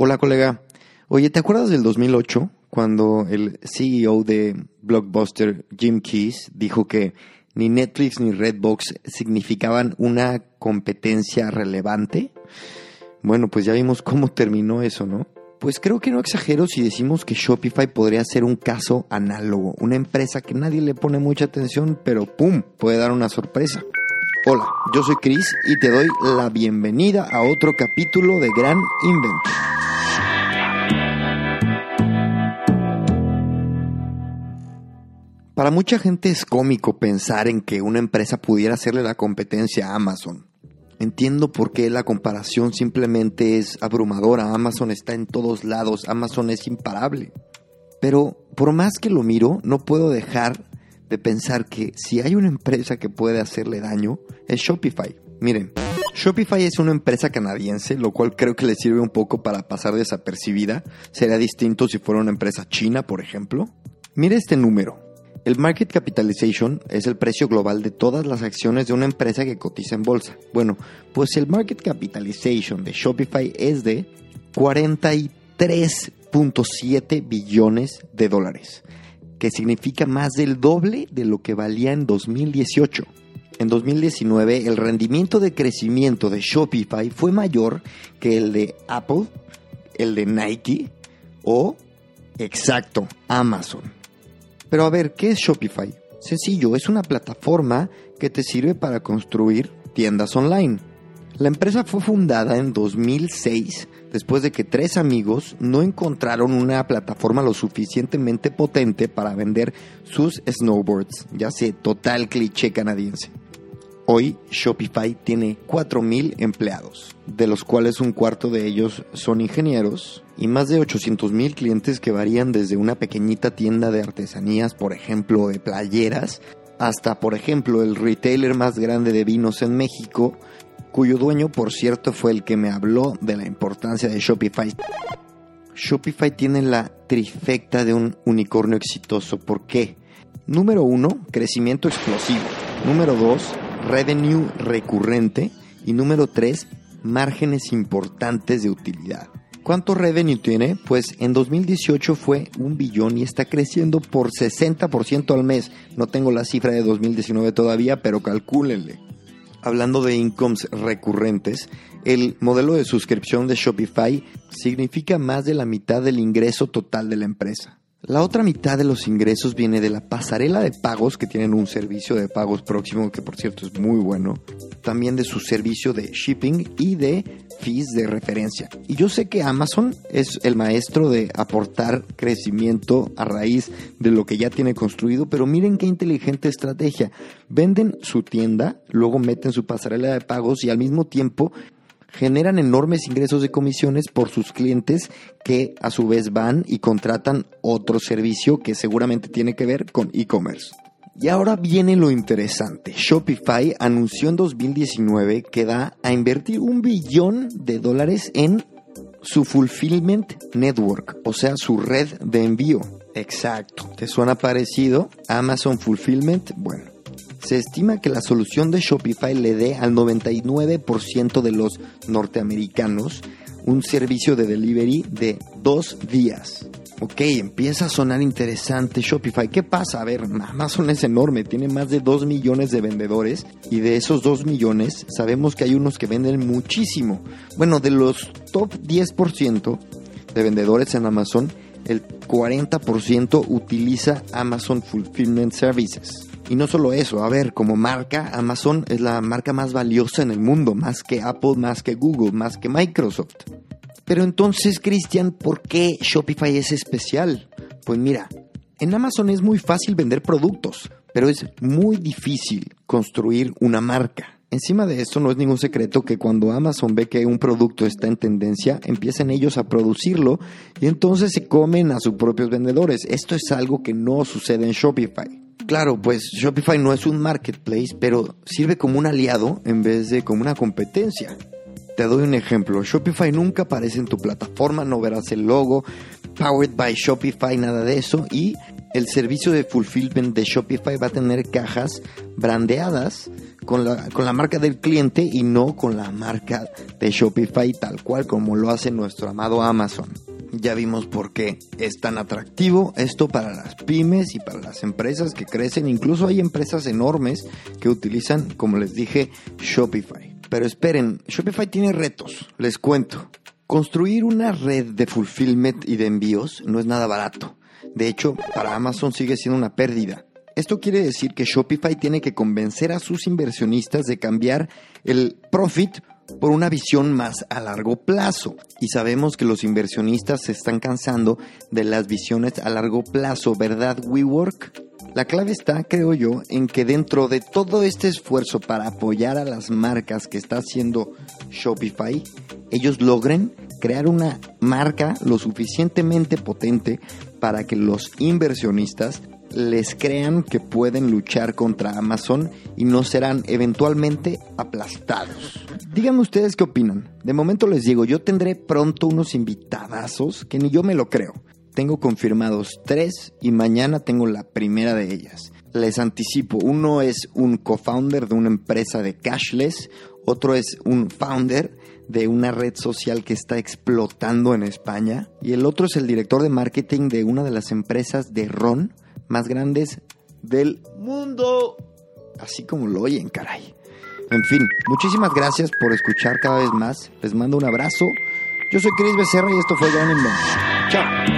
Hola, colega. Oye, ¿te acuerdas del 2008? Cuando el CEO de Blockbuster, Jim Keys, dijo que ni Netflix ni Redbox significaban una competencia relevante. Bueno, pues ya vimos cómo terminó eso, ¿no? Pues creo que no exagero si decimos que Shopify podría ser un caso análogo, una empresa que nadie le pone mucha atención, pero ¡pum! puede dar una sorpresa. Hola, yo soy Chris y te doy la bienvenida a otro capítulo de Gran Invento. Para mucha gente es cómico pensar en que una empresa pudiera hacerle la competencia a Amazon. Entiendo por qué la comparación simplemente es abrumadora. Amazon está en todos lados, Amazon es imparable. Pero por más que lo miro, no puedo dejar de pensar que si hay una empresa que puede hacerle daño, es Shopify. Miren, Shopify es una empresa canadiense, lo cual creo que le sirve un poco para pasar desapercibida. Sería distinto si fuera una empresa china, por ejemplo. Mire este número. El market capitalization es el precio global de todas las acciones de una empresa que cotiza en bolsa. Bueno, pues el market capitalization de Shopify es de 43.7 billones de dólares, que significa más del doble de lo que valía en 2018. En 2019 el rendimiento de crecimiento de Shopify fue mayor que el de Apple, el de Nike o, exacto, Amazon. Pero a ver, ¿qué es Shopify? Sencillo, es una plataforma que te sirve para construir tiendas online. La empresa fue fundada en 2006 después de que tres amigos no encontraron una plataforma lo suficientemente potente para vender sus snowboards, ya sé, total cliché canadiense. Hoy Shopify tiene 4.000 empleados, de los cuales un cuarto de ellos son ingenieros y más de 800.000 clientes que varían desde una pequeñita tienda de artesanías, por ejemplo, de playeras, hasta, por ejemplo, el retailer más grande de vinos en México, cuyo dueño, por cierto, fue el que me habló de la importancia de Shopify. Shopify tiene la trifecta de un unicornio exitoso. ¿Por qué? Número uno, crecimiento explosivo. Número dos, revenue recurrente y número 3, márgenes importantes de utilidad. ¿Cuánto revenue tiene? Pues en 2018 fue un billón y está creciendo por 60% al mes. No tengo la cifra de 2019 todavía, pero calcúlenle. Hablando de incomes recurrentes, el modelo de suscripción de Shopify significa más de la mitad del ingreso total de la empresa. La otra mitad de los ingresos viene de la pasarela de pagos, que tienen un servicio de pagos próximo, que por cierto es muy bueno. También de su servicio de shipping y de fees de referencia. Y yo sé que Amazon es el maestro de aportar crecimiento a raíz de lo que ya tiene construido, pero miren qué inteligente estrategia. Venden su tienda, luego meten su pasarela de pagos y al mismo tiempo generan enormes ingresos de comisiones por sus clientes que a su vez van y contratan otro servicio que seguramente tiene que ver con e-commerce. Y ahora viene lo interesante. Shopify anunció en 2019 que da a invertir un billón de dólares en su Fulfillment Network, o sea, su red de envío. Exacto. ¿Te suena parecido? Amazon Fulfillment. Bueno, se estima que la solución de Shopify le dé al 99% de los norteamericanos un servicio de delivery de dos días. Ok, empieza a sonar interesante Shopify. ¿Qué pasa? A ver, Amazon es enorme, tiene más de 2 millones de vendedores y de esos 2 millones sabemos que hay unos que venden muchísimo. Bueno, de los top 10% de vendedores en Amazon, el 40% utiliza Amazon Fulfillment Services. Y no solo eso, a ver, como marca, Amazon es la marca más valiosa en el mundo, más que Apple, más que Google, más que Microsoft. Pero entonces, Cristian, ¿por qué Shopify es especial? Pues mira, en Amazon es muy fácil vender productos, pero es muy difícil construir una marca. Encima de esto no es ningún secreto que cuando Amazon ve que un producto está en tendencia, empiezan ellos a producirlo y entonces se comen a sus propios vendedores. Esto es algo que no sucede en Shopify. Claro, pues Shopify no es un marketplace, pero sirve como un aliado en vez de como una competencia. Te doy un ejemplo, Shopify nunca aparece en tu plataforma, no verás el logo, Powered by Shopify, nada de eso, y el servicio de fulfillment de Shopify va a tener cajas brandeadas con la, con la marca del cliente y no con la marca de Shopify tal cual como lo hace nuestro amado Amazon. Ya vimos por qué es tan atractivo esto para las pymes y para las empresas que crecen. Incluso hay empresas enormes que utilizan, como les dije, Shopify. Pero esperen, Shopify tiene retos, les cuento. Construir una red de fulfillment y de envíos no es nada barato. De hecho, para Amazon sigue siendo una pérdida. Esto quiere decir que Shopify tiene que convencer a sus inversionistas de cambiar el profit por una visión más a largo plazo. Y sabemos que los inversionistas se están cansando de las visiones a largo plazo, ¿verdad, WeWork? La clave está, creo yo, en que dentro de todo este esfuerzo para apoyar a las marcas que está haciendo Shopify, ellos logren crear una marca lo suficientemente potente para que los inversionistas les crean que pueden luchar contra Amazon y no serán eventualmente aplastados. Díganme ustedes qué opinan. De momento les digo, yo tendré pronto unos invitadazos que ni yo me lo creo. Tengo confirmados tres y mañana tengo la primera de ellas. Les anticipo, uno es un co-founder de una empresa de cashless, otro es un founder de una red social que está explotando en España y el otro es el director de marketing de una de las empresas de ron más grandes del mundo. Así como lo oyen, caray. En fin, muchísimas gracias por escuchar cada vez más. Les mando un abrazo. Yo soy Chris Becerra y esto fue Gran Invento. Chao.